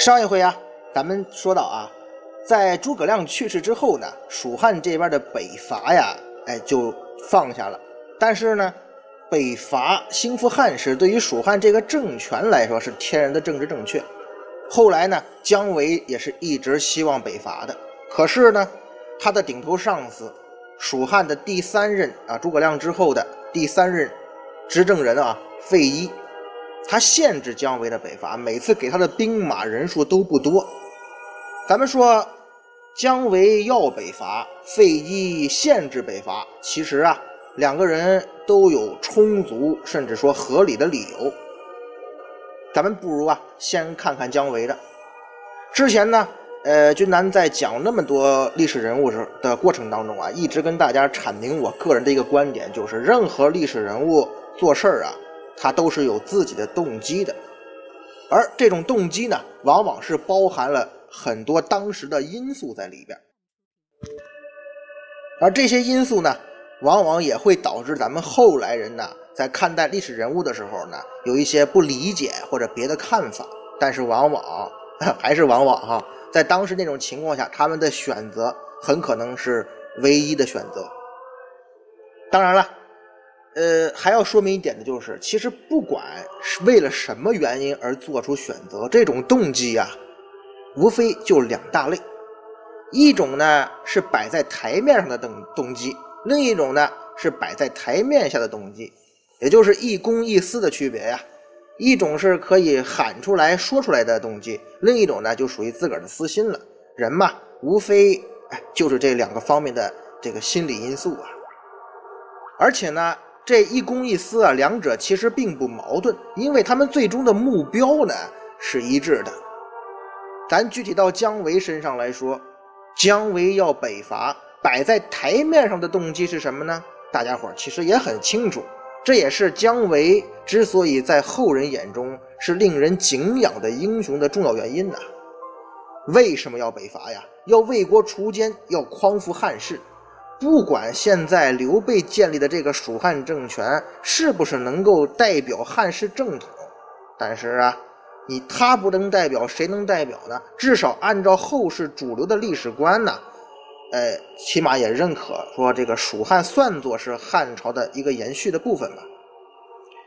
上一回啊，咱们说到啊，在诸葛亮去世之后呢，蜀汉这边的北伐呀，哎，就放下了。但是呢，北伐兴复汉室对于蜀汉这个政权来说是天然的政治正确。后来呢，姜维也是一直希望北伐的，可是呢，他的顶头上司，蜀汉的第三任啊，诸葛亮之后的第三任执政人啊，费祎。他限制姜维的北伐，每次给他的兵马人数都不多。咱们说，姜维要北伐，费祎限制北伐，其实啊，两个人都有充足甚至说合理的理由。咱们不如啊，先看看姜维的。之前呢，呃，君南在讲那么多历史人物时的过程当中啊，一直跟大家阐明我个人的一个观点，就是任何历史人物做事儿啊。他都是有自己的动机的，而这种动机呢，往往是包含了很多当时的因素在里边，而这些因素呢，往往也会导致咱们后来人呢，在看待历史人物的时候呢，有一些不理解或者别的看法，但是往往 还是往往哈，在当时那种情况下，他们的选择很可能是唯一的选择。当然了。呃，还要说明一点的就是，其实不管是为了什么原因而做出选择，这种动机呀，无非就两大类：一种呢是摆在台面上的动动机，另一种呢是摆在台面下的动机，也就是一公一私的区别呀。一种是可以喊出来说出来的动机，另一种呢就属于自个儿的私心了。人嘛，无非就是这两个方面的这个心理因素啊，而且呢。这一公一私啊，两者其实并不矛盾，因为他们最终的目标呢是一致的。咱具体到姜维身上来说，姜维要北伐，摆在台面上的动机是什么呢？大家伙其实也很清楚，这也是姜维之所以在后人眼中是令人敬仰的英雄的重要原因呐。为什么要北伐呀？要为国除奸，要匡扶汉室。不管现在刘备建立的这个蜀汉政权是不是能够代表汉室正统，但是啊，你他不能代表，谁能代表呢？至少按照后世主流的历史观呢，呃，起码也认可说这个蜀汉算作是汉朝的一个延续的部分吧。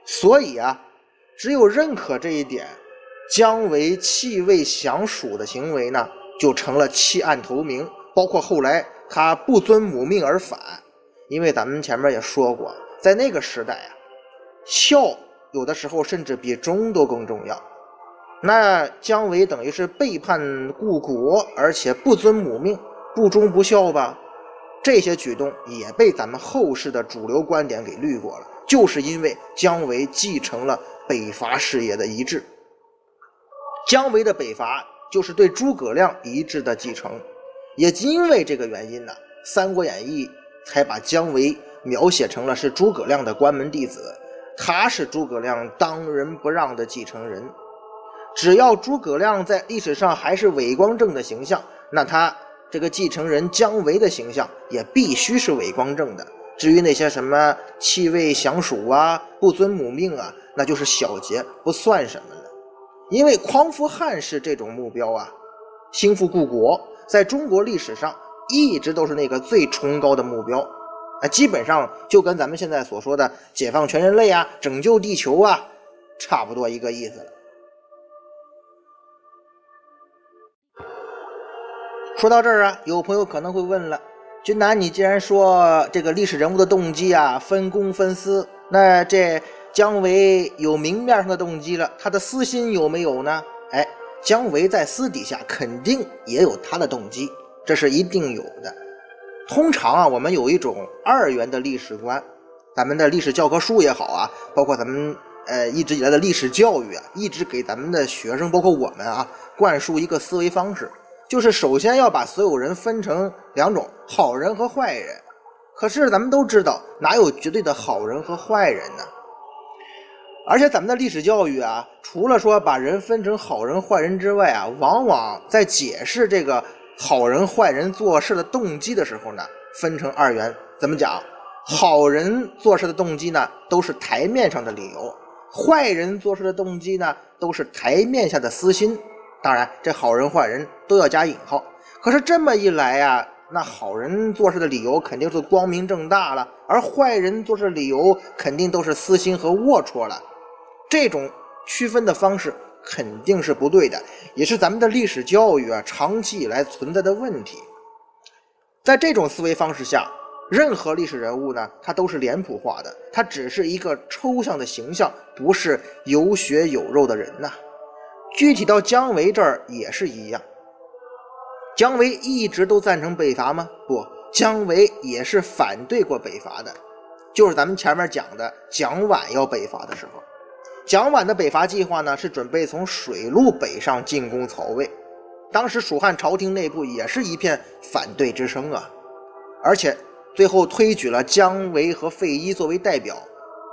所以啊，只有认可这一点，姜维弃魏降蜀的行为呢，就成了弃暗投明，包括后来。他不遵母命而反，因为咱们前面也说过，在那个时代啊，孝有的时候甚至比忠都更重要。那姜维等于是背叛故国，而且不遵母命，不忠不孝吧？这些举动也被咱们后世的主流观点给滤过了，就是因为姜维继承了北伐事业的遗志。姜维的北伐就是对诸葛亮遗志的继承。也因为这个原因呢，《三国演义》才把姜维描写成了是诸葛亮的关门弟子，他是诸葛亮当仁不让的继承人。只要诸葛亮在历史上还是伟光正的形象，那他这个继承人姜维的形象也必须是伟光正的。至于那些什么弃魏降蜀啊、不遵母命啊，那就是小节，不算什么了。因为匡扶汉室这种目标啊，兴复故国。在中国历史上，一直都是那个最崇高的目标，啊，基本上就跟咱们现在所说的解放全人类啊、拯救地球啊，差不多一个意思了。说到这儿啊，有朋友可能会问了：君南，你既然说这个历史人物的动机啊分公分私，那这姜维有明面上的动机了，他的私心有没有呢？哎，姜维在私底下肯定也有他的动机，这是一定有的。通常啊，我们有一种二元的历史观，咱们的历史教科书也好啊，包括咱们呃一直以来的历史教育啊，一直给咱们的学生，包括我们啊，灌输一个思维方式，就是首先要把所有人分成两种，好人和坏人。可是咱们都知道，哪有绝对的好人和坏人呢？而且咱们的历史教育啊，除了说把人分成好人坏人之外啊，往往在解释这个。好人坏人做事的动机的时候呢，分成二元。怎么讲？好人做事的动机呢，都是台面上的理由；坏人做事的动机呢，都是台面下的私心。当然，这好人坏人都要加引号。可是这么一来呀，那好人做事的理由肯定是光明正大了，而坏人做事的理由肯定都是私心和龌龊了。这种区分的方式。肯定是不对的，也是咱们的历史教育啊长期以来存在的问题。在这种思维方式下，任何历史人物呢，他都是脸谱化的，他只是一个抽象的形象，不是有血有肉的人呐。具体到姜维这儿也是一样，姜维一直都赞成北伐吗？不，姜维也是反对过北伐的，就是咱们前面讲的蒋琬要北伐的时候。蒋琬的北伐计划呢，是准备从水路北上进攻曹魏。当时蜀汉朝廷内部也是一片反对之声啊，而且最后推举了姜维和费祎作为代表，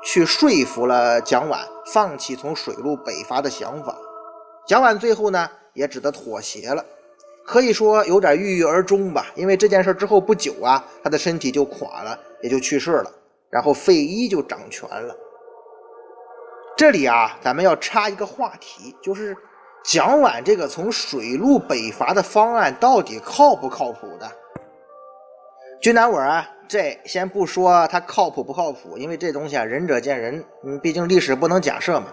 去说服了蒋琬放弃从水路北伐的想法。蒋琬最后呢，也只得妥协了，可以说有点郁郁而终吧。因为这件事之后不久啊，他的身体就垮了，也就去世了，然后费祎就掌权了。这里啊，咱们要插一个话题，就是蒋琬这个从水路北伐的方案到底靠不靠谱的？君南我啊，这先不说他靠谱不靠谱，因为这东西啊，仁者见仁，嗯，毕竟历史不能假设嘛。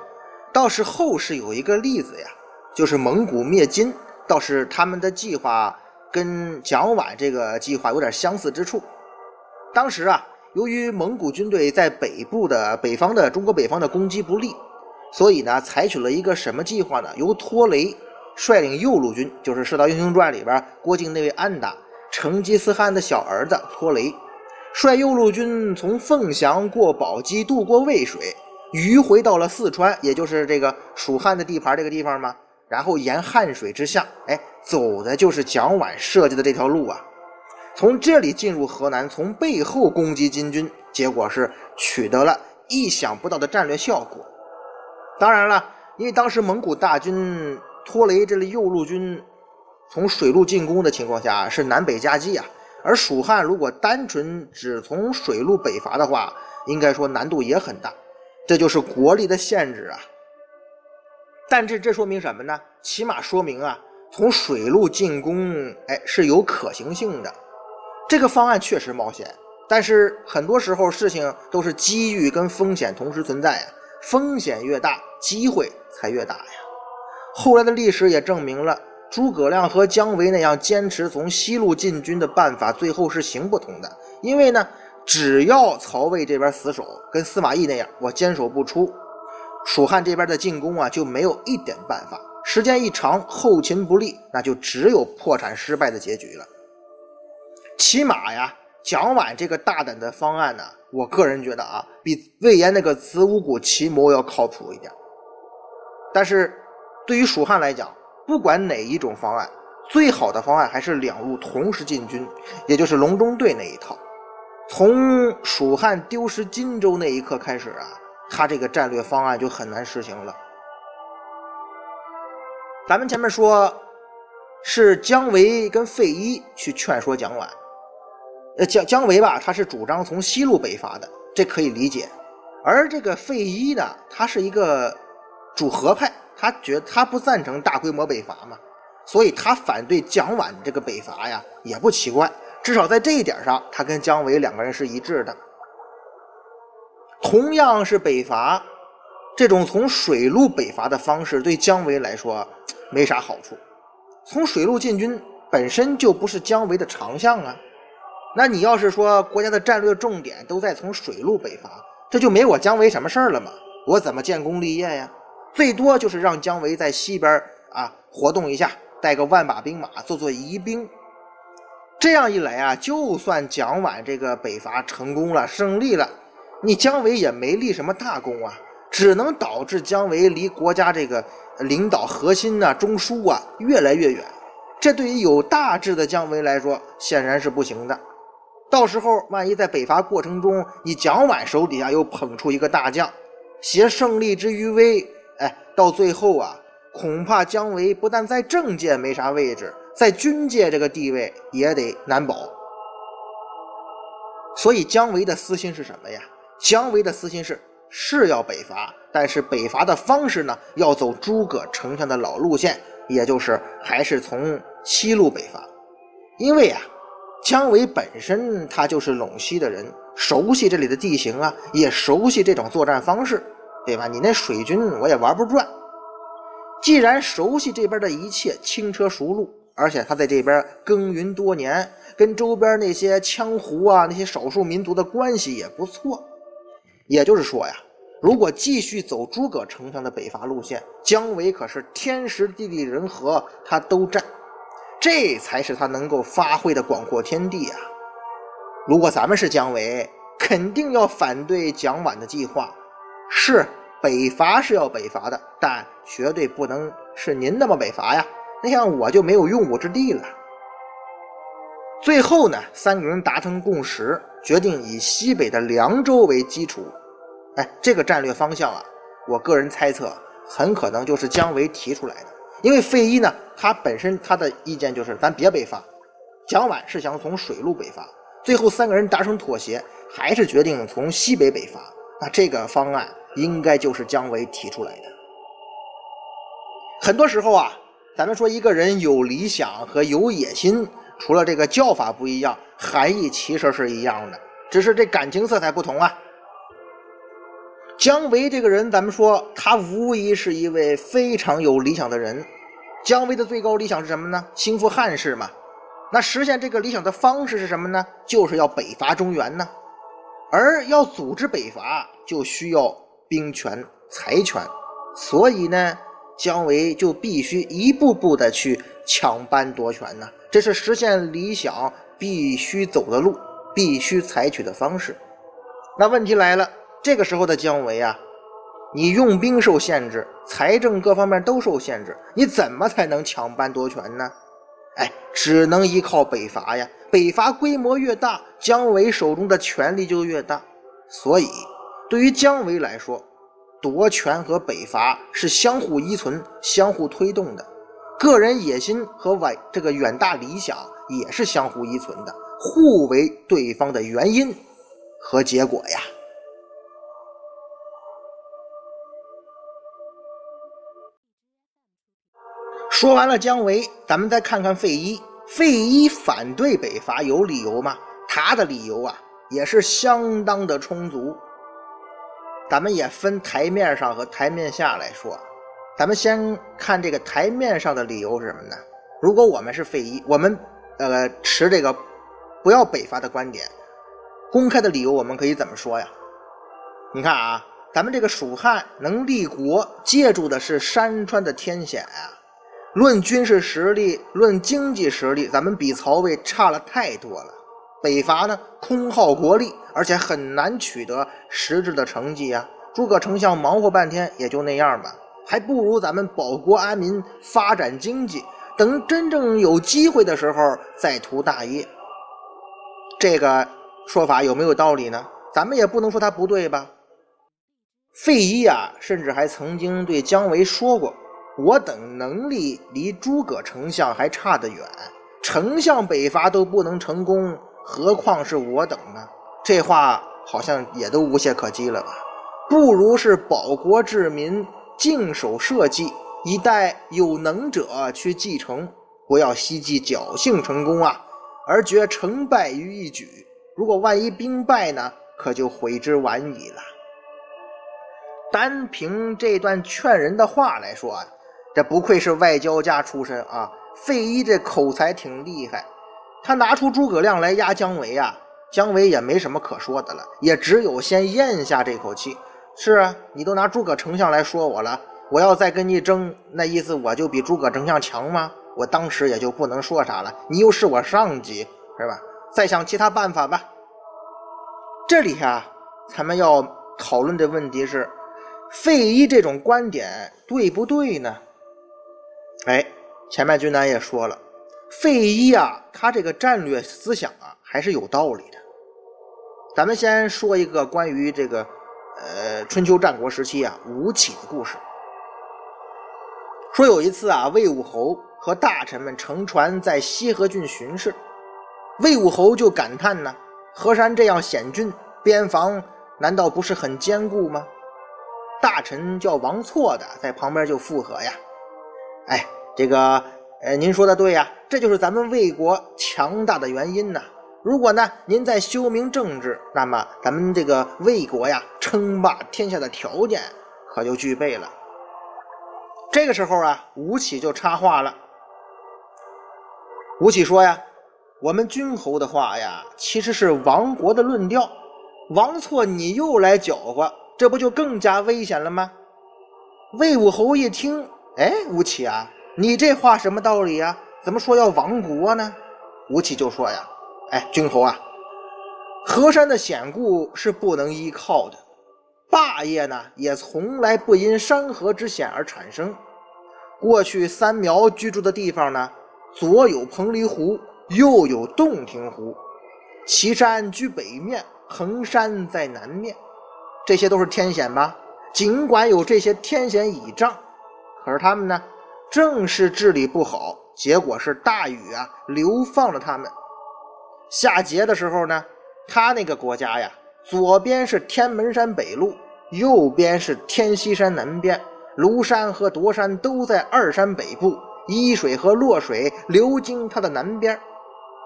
倒是后世有一个例子呀，就是蒙古灭金，倒是他们的计划跟蒋琬这个计划有点相似之处。当时啊。由于蒙古军队在北部的北方的中国北方的攻击不利，所以呢，采取了一个什么计划呢？由托雷率领右路军，就是《射雕英雄传》里边郭靖那位安达成吉思汗的小儿子托雷，率右路军从凤翔过宝鸡，渡过渭水，迂回到了四川，也就是这个蜀汉的地盘这个地方嘛。然后沿汉水之下，哎，走的就是蒋琬设计的这条路啊。从这里进入河南，从背后攻击金军，结果是取得了意想不到的战略效果。当然了，因为当时蒙古大军拖雷这类右路军从水路进攻的情况下是南北夹击啊，而蜀汉如果单纯只从水路北伐的话，应该说难度也很大，这就是国力的限制啊。但这这说明什么呢？起码说明啊，从水路进攻，哎，是有可行性的。这个方案确实冒险，但是很多时候事情都是机遇跟风险同时存在呀，风险越大，机会才越大呀。后来的历史也证明了，诸葛亮和姜维那样坚持从西路进军的办法，最后是行不通的。因为呢，只要曹魏这边死守，跟司马懿那样，我坚守不出，蜀汉这边的进攻啊就没有一点办法。时间一长，后勤不利，那就只有破产失败的结局了。起码呀，蒋琬这个大胆的方案呢，我个人觉得啊，比魏延那个子午谷奇谋要靠谱一点。但是，对于蜀汉来讲，不管哪一种方案，最好的方案还是两路同时进军，也就是隆中对那一套。从蜀汉丢失荆州那一刻开始啊，他这个战略方案就很难实行了。咱们前面说，是姜维跟费祎去劝说蒋琬。呃，姜姜维吧，他是主张从西路北伐的，这可以理解。而这个费祎呢，他是一个主和派，他觉他不赞成大规模北伐嘛，所以他反对蒋琬这个北伐呀，也不奇怪。至少在这一点上，他跟姜维两个人是一致的。同样是北伐，这种从水路北伐的方式对姜维来说没啥好处。从水路进军本身就不是姜维的长项啊。那你要是说国家的战略重点都在从水路北伐，这就没我姜维什么事儿了吗？我怎么建功立业呀？最多就是让姜维在西边啊活动一下，带个万把兵马做做疑兵。这样一来啊，就算蒋琬这个北伐成功了、胜利了，你姜维也没立什么大功啊，只能导致姜维离国家这个领导核心呐、中枢啊越来越远。这对于有大志的姜维来说，显然是不行的。到时候万一在北伐过程中，你蒋琬手底下又捧出一个大将，挟胜利之余威，哎，到最后啊，恐怕姜维不但在政界没啥位置。在军界这个地位也得难保，所以姜维的私心是什么呀？姜维的私心是是要北伐，但是北伐的方式呢，要走诸葛丞相的老路线，也就是还是从西路北伐。因为啊，姜维本身他就是陇西的人，熟悉这里的地形啊，也熟悉这种作战方式，对吧？你那水军我也玩不转。既然熟悉这边的一切，轻车熟路。而且他在这边耕耘多年，跟周边那些羌胡啊、那些少数民族的关系也不错。也就是说呀，如果继续走诸葛丞相的北伐路线，姜维可是天时地利人和他都占，这才是他能够发挥的广阔天地啊！如果咱们是姜维，肯定要反对蒋琬的计划。是北伐是要北伐的，但绝对不能是您那么北伐呀！那样我就没有用武之地了。最后呢，三个人达成共识，决定以西北的凉州为基础。哎，这个战略方向啊，我个人猜测很可能就是姜维提出来的。因为费祎呢，他本身他的意见就是咱别北伐，蒋琬是想从水路北伐。最后三个人达成妥协，还是决定从西北北伐。那这个方案应该就是姜维提出来的。很多时候啊。咱们说一个人有理想和有野心，除了这个叫法不一样，含义其实是一样的，只是这感情色彩不同啊。姜维这个人，咱们说他无疑是一位非常有理想的人。姜维的最高理想是什么呢？兴复汉室嘛。那实现这个理想的方式是什么呢？就是要北伐中原呢。而要组织北伐，就需要兵权、财权，所以呢。姜维就必须一步步的去抢班夺权呢，这是实现理想必须走的路，必须采取的方式。那问题来了，这个时候的姜维啊，你用兵受限制，财政各方面都受限制，你怎么才能抢班夺权呢？哎，只能依靠北伐呀。北伐规模越大，姜维手中的权力就越大。所以，对于姜维来说，夺权和北伐是相互依存、相互推动的，个人野心和伟这个远大理想也是相互依存的，互为对方的原因和结果呀。说完了姜维，咱们再看看费祎。费祎反对北伐有理由吗？他的理由啊，也是相当的充足。咱们也分台面上和台面下来说，咱们先看这个台面上的理由是什么呢？如果我们是费祎，我们呃持这个不要北伐的观点，公开的理由我们可以怎么说呀？你看啊，咱们这个蜀汉能立国，借助的是山川的天险啊。论军事实力，论经济实力，咱们比曹魏差了太多了。北伐呢，空耗国力，而且很难取得实质的成绩呀。诸葛丞相忙活半天也就那样吧，还不如咱们保国安民、发展经济，等真正有机会的时候再图大业。这个说法有没有道理呢？咱们也不能说他不对吧。费祎啊，甚至还曾经对姜维说过：“我等能力离诸葛丞相还差得远，丞相北伐都不能成功。”何况是我等呢？这话好像也都无懈可击了吧？不如是保国治民，静守社稷，以待有能者去继承，不要希冀侥幸成功啊，而觉成败于一举。如果万一兵败呢，可就悔之晚矣了。单凭这段劝人的话来说啊，这不愧是外交家出身啊，费祎这口才挺厉害。他拿出诸葛亮来压姜维啊，姜维也没什么可说的了，也只有先咽下这口气。是啊，你都拿诸葛丞相来说我了，我要再跟你争，那意思我就比诸葛丞相强吗？我当时也就不能说啥了。你又是我上级，是吧？再想其他办法吧。这里啊，咱们要讨论的问题是，费祎这种观点对不对呢？哎，前面君南也说了，费祎啊，他这个战略思想啊，还是有道理的。咱们先说一个关于这个，呃，春秋战国时期啊，吴起的故事。说有一次啊，魏武侯和大臣们乘船在西河郡巡视，魏武侯就感叹呢。河山这样险峻，边防难道不是很坚固吗？大臣叫王错的在旁边就附和呀：“哎，这个，呃，您说的对呀，这就是咱们魏国强大的原因呐。如果呢，您再修明政治，那么咱们这个魏国呀，称霸天下的条件可就具备了。”这个时候啊，吴起就插话了。吴起说呀。我们君侯的话呀，其实是亡国的论调。王错，你又来搅和，这不就更加危险了吗？魏武侯一听，哎，吴起啊，你这话什么道理呀？怎么说要亡国呢？吴起就说呀，哎，君侯啊，河山的险固是不能依靠的，霸业呢也从来不因山河之险而产生。过去三苗居住的地方呢，左有彭蠡湖。右有洞庭湖，岐山居北面，衡山在南面，这些都是天险吧？尽管有这些天险倚仗，可是他们呢，正是治理不好，结果是大禹啊流放了他们。夏桀的时候呢，他那个国家呀，左边是天门山北路，右边是天溪山南边，庐山和夺山都在二山北部，伊水和洛水流经它的南边。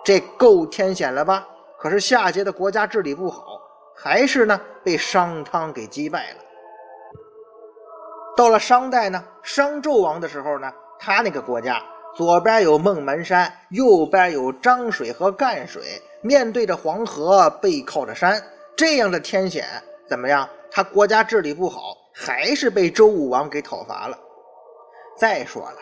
这够天险了吧？可是夏桀的国家治理不好，还是呢被商汤给击败了。到了商代呢，商纣王的时候呢，他那个国家左边有孟门山，右边有漳水和赣水，面对着黄河，背靠着山，这样的天险怎么样？他国家治理不好，还是被周武王给讨伐了。再说了。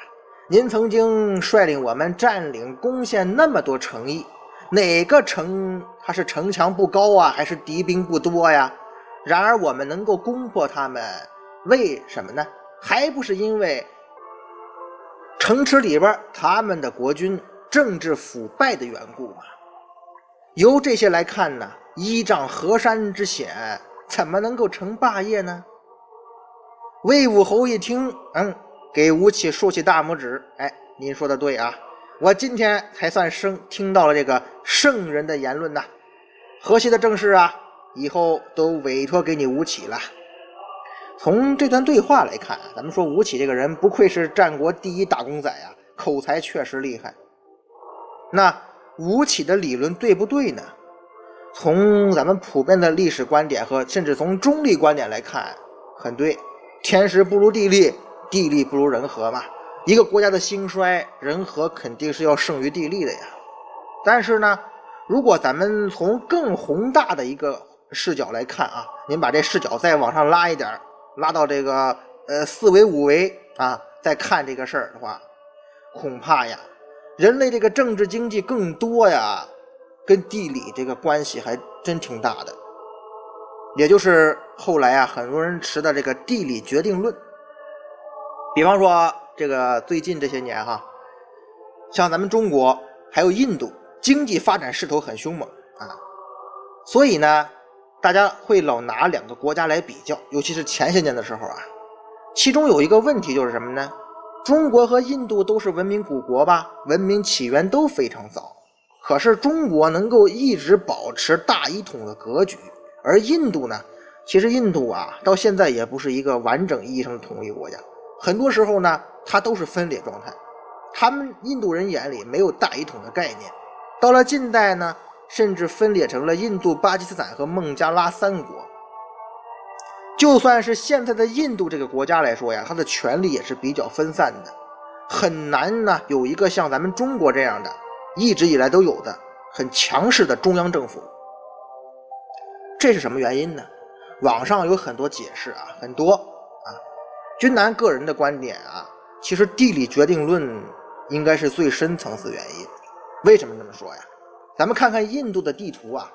您曾经率领我们占领、攻陷那么多城邑，哪个城它是城墙不高啊，还是敌兵不多呀？然而我们能够攻破他们，为什么呢？还不是因为城池里边他们的国君政治腐败的缘故吗？由这些来看呢，依仗河山之险，怎么能够成霸业呢？魏武侯一听，嗯。给吴起竖起大拇指，哎，您说的对啊，我今天才算生听到了这个圣人的言论呐。河西的政事啊，以后都委托给你吴起了。从这段对话来看，咱们说吴起这个人不愧是战国第一打工仔啊，口才确实厉害。那吴起的理论对不对呢？从咱们普遍的历史观点和甚至从中立观点来看，很对，天时不如地利。地利不如人和嘛，一个国家的兴衰，人和肯定是要胜于地利的呀。但是呢，如果咱们从更宏大的一个视角来看啊，您把这视角再往上拉一点，拉到这个呃四维五维啊，再看这个事儿的话，恐怕呀，人类这个政治经济更多呀，跟地理这个关系还真挺大的。也就是后来啊，很多人持的这个地理决定论。比方说，这个最近这些年哈，像咱们中国还有印度，经济发展势头很凶猛啊，所以呢，大家会老拿两个国家来比较，尤其是前些年的时候啊，其中有一个问题就是什么呢？中国和印度都是文明古国吧，文明起源都非常早，可是中国能够一直保持大一统的格局，而印度呢，其实印度啊，到现在也不是一个完整意义上的统一国家。很多时候呢，它都是分裂状态。他们印度人眼里没有大一统的概念。到了近代呢，甚至分裂成了印度、巴基斯坦和孟加拉三国。就算是现在的印度这个国家来说呀，它的权力也是比较分散的，很难呢有一个像咱们中国这样的，一直以来都有的很强势的中央政府。这是什么原因呢？网上有很多解释啊，很多啊。君南个人的观点啊，其实地理决定论应该是最深层次原因。为什么这么说呀？咱们看看印度的地图啊，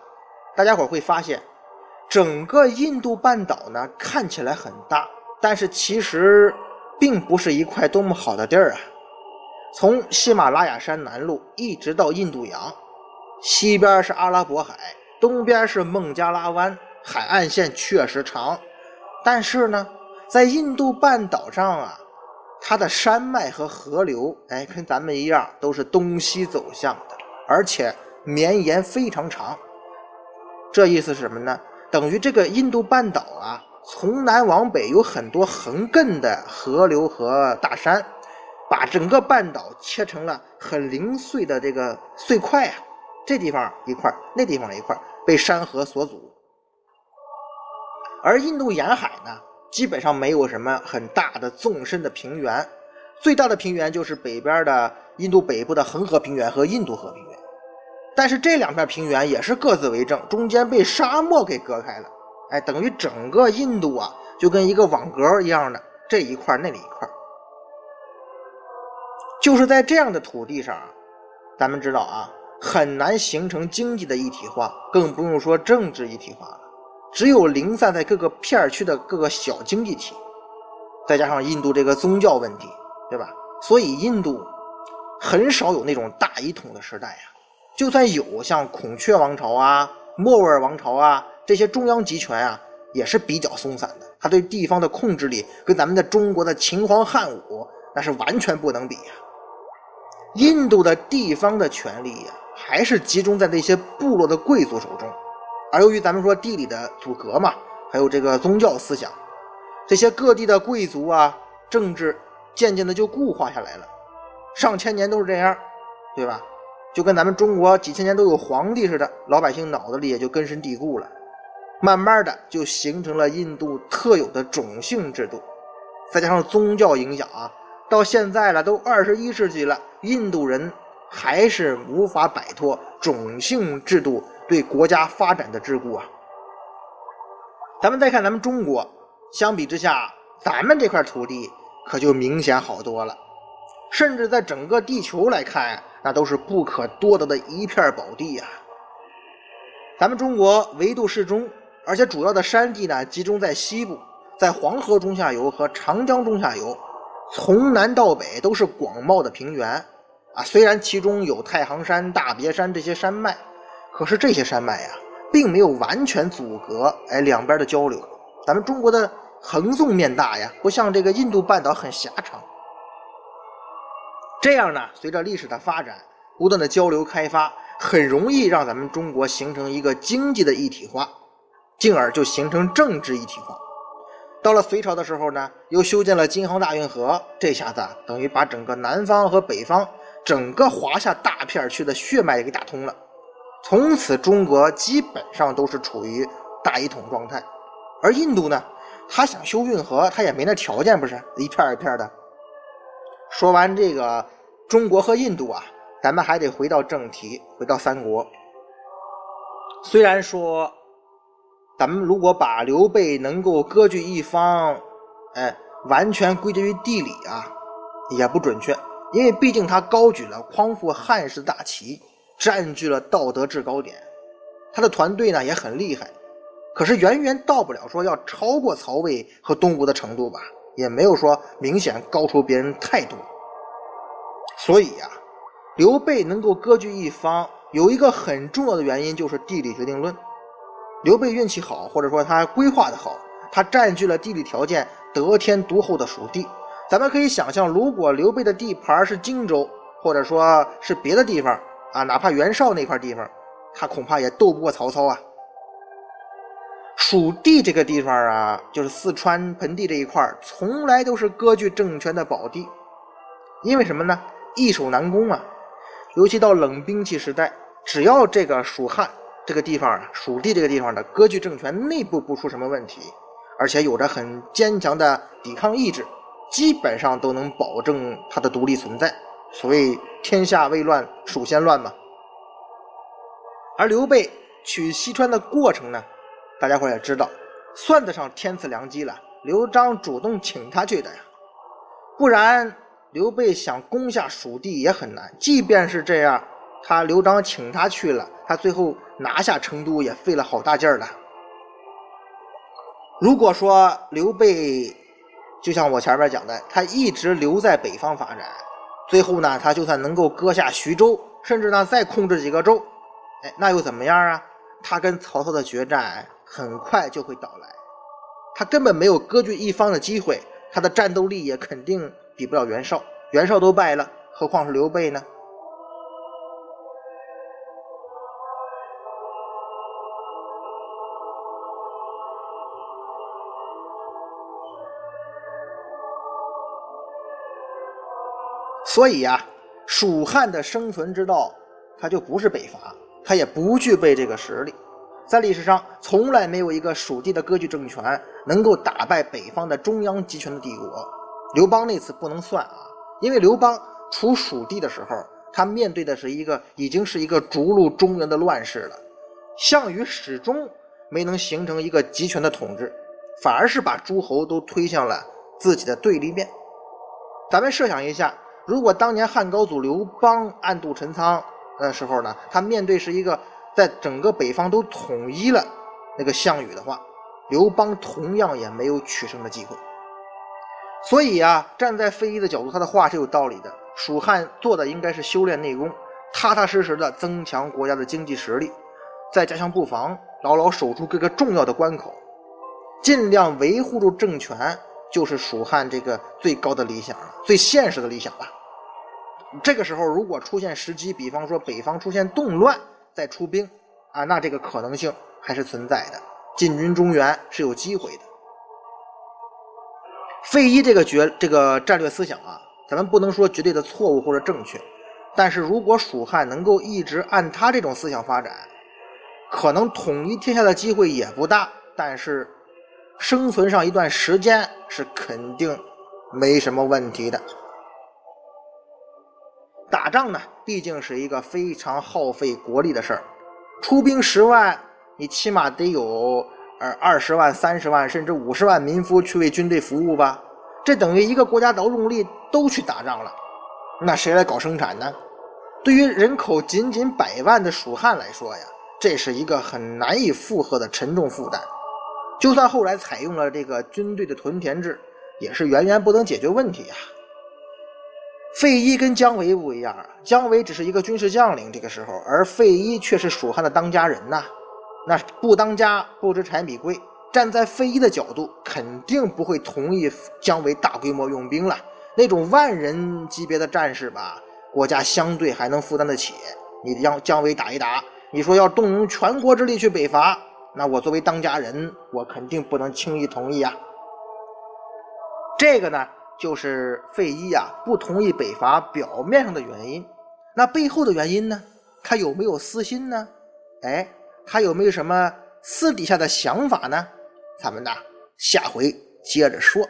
大家伙会发现，整个印度半岛呢看起来很大，但是其实并不是一块多么好的地儿啊。从喜马拉雅山南麓一直到印度洋，西边是阿拉伯海。东边是孟加拉湾，海岸线确实长，但是呢，在印度半岛上啊，它的山脉和河流，哎，跟咱们一样，都是东西走向的，而且绵延非常长。这意思是什么呢？等于这个印度半岛啊，从南往北有很多横亘的河流和大山，把整个半岛切成了很零碎的这个碎块啊，这地方一块，那地方一块。被山河所阻，而印度沿海呢，基本上没有什么很大的纵深的平原，最大的平原就是北边的印度北部的恒河平原和印度河平原。但是这两片平原也是各自为政，中间被沙漠给隔开了。哎，等于整个印度啊，就跟一个网格一样的，这一块那里一块。就是在这样的土地上，咱们知道啊。很难形成经济的一体化，更不用说政治一体化了。只有零散在各个片区的各个小经济体，再加上印度这个宗教问题，对吧？所以印度很少有那种大一统的时代呀。就算有，像孔雀王朝啊、莫卧儿王朝啊这些中央集权啊，也是比较松散的。他对地方的控制力跟咱们的中国的秦皇汉武那是完全不能比呀。印度的地方的权力呀。还是集中在那些部落的贵族手中，而由于咱们说地理的阻隔嘛，还有这个宗教思想，这些各地的贵族啊，政治渐渐的就固化下来了，上千年都是这样，对吧？就跟咱们中国几千年都有皇帝似的，老百姓脑子里也就根深蒂固了，慢慢的就形成了印度特有的种姓制度，再加上宗教影响啊，到现在了，都二十一世纪了，印度人。还是无法摆脱种姓制度对国家发展的桎梏啊！咱们再看咱们中国，相比之下，咱们这块土地可就明显好多了，甚至在整个地球来看，那都是不可多得的一片宝地呀。咱们中国纬度适中，而且主要的山地呢集中在西部，在黄河中下游和长江中下游，从南到北都是广袤的平原。啊，虽然其中有太行山、大别山这些山脉，可是这些山脉呀，并没有完全阻隔哎两边的交流。咱们中国的横纵面大呀，不像这个印度半岛很狭长。这样呢，随着历史的发展，不断的交流开发，很容易让咱们中国形成一个经济的一体化，进而就形成政治一体化。到了隋朝的时候呢，又修建了京杭大运河，这下子等于把整个南方和北方。整个华夏大片区的血脉给打通了，从此中国基本上都是处于大一统状态。而印度呢，他想修运河，他也没那条件，不是一片一片的。说完这个中国和印度啊，咱们还得回到正题，回到三国。虽然说，咱们如果把刘备能够割据一方，哎，完全归结于地理啊，也不准确。因为毕竟他高举了匡扶汉室大旗，占据了道德制高点，他的团队呢也很厉害，可是远远到不了说要超过曹魏和东吴的程度吧，也没有说明显高出别人太多。所以呀，刘备能够割据一方，有一个很重要的原因就是地理决定论。刘备运气好，或者说他规划的好，他占据了地理条件得天独厚的属地。咱们可以想象，如果刘备的地盘是荆州，或者说是别的地方啊，哪怕袁绍那块地方，他恐怕也斗不过曹操啊。蜀地这个地方啊，就是四川盆地这一块，从来都是割据政权的宝地。因为什么呢？易守难攻啊。尤其到冷兵器时代，只要这个蜀汉这个地方啊，蜀地这个地方的割据政权内部不出什么问题，而且有着很坚强的抵抗意志。基本上都能保证他的独立存在，所谓天下未乱，蜀先乱嘛。而刘备取西川的过程呢，大家伙也知道，算得上天赐良机了。刘璋主动请他去的呀，不然刘备想攻下蜀地也很难。即便是这样，他刘璋请他去了，他最后拿下成都也费了好大劲儿了。如果说刘备就像我前面讲的，他一直留在北方发展，最后呢，他就算能够割下徐州，甚至呢再控制几个州，哎，那又怎么样啊？他跟曹操的决战很快就会到来。他根本没有割据一方的机会，他的战斗力也肯定比不了袁绍。袁绍都败了，何况是刘备呢？所以呀，蜀汉的生存之道，它就不是北伐，它也不具备这个实力。在历史上，从来没有一个蜀地的割据政权能够打败北方的中央集权的帝国。刘邦那次不能算啊，因为刘邦除蜀地的时候，他面对的是一个已经是一个逐鹿中原的乱世了。项羽始终没能形成一个集权的统治，反而是把诸侯都推向了自己的对立面。咱们设想一下，如果当年汉高祖刘邦暗度陈仓的时候呢，他面对是一个。在整个北方都统一了那个项羽的话，刘邦同样也没有取胜的机会。所以啊，站在费祎的角度，他的话是有道理的。蜀汉做的应该是修炼内功，踏踏实实的增强国家的经济实力，再加强布防，牢牢守住各个重要的关口，尽量维护住政权，就是蜀汉这个最高的理想了，最现实的理想了。这个时候，如果出现时机，比方说北方出现动乱，再出兵啊，那这个可能性还是存在的，进军中原是有机会的。费祎这个决这个战略思想啊，咱们不能说绝对的错误或者正确，但是如果蜀汉能够一直按他这种思想发展，可能统一天下的机会也不大，但是生存上一段时间是肯定没什么问题的。打仗呢，毕竟是一个非常耗费国力的事儿。出兵十万，你起码得有呃二十万、三十万，甚至五十万民夫去为军队服务吧？这等于一个国家劳动力都去打仗了，那谁来搞生产呢？对于人口仅仅百万的蜀汉来说呀，这是一个很难以负荷的沉重负担。就算后来采用了这个军队的屯田制，也是远远不能解决问题呀。费祎跟姜维不一样，姜维只是一个军事将领，这个时候，而费祎却是蜀汉的当家人呐。那不当家不知柴米贵，站在费祎的角度，肯定不会同意姜维大规模用兵了。那种万人级别的战士吧，国家相对还能负担得起。你让姜维打一打，你说要动用全国之力去北伐，那我作为当家人，我肯定不能轻易同意啊。这个呢？就是费祎呀不同意北伐表面上的原因，那背后的原因呢？他有没有私心呢？哎，他有没有什么私底下的想法呢？咱们呢下回接着说。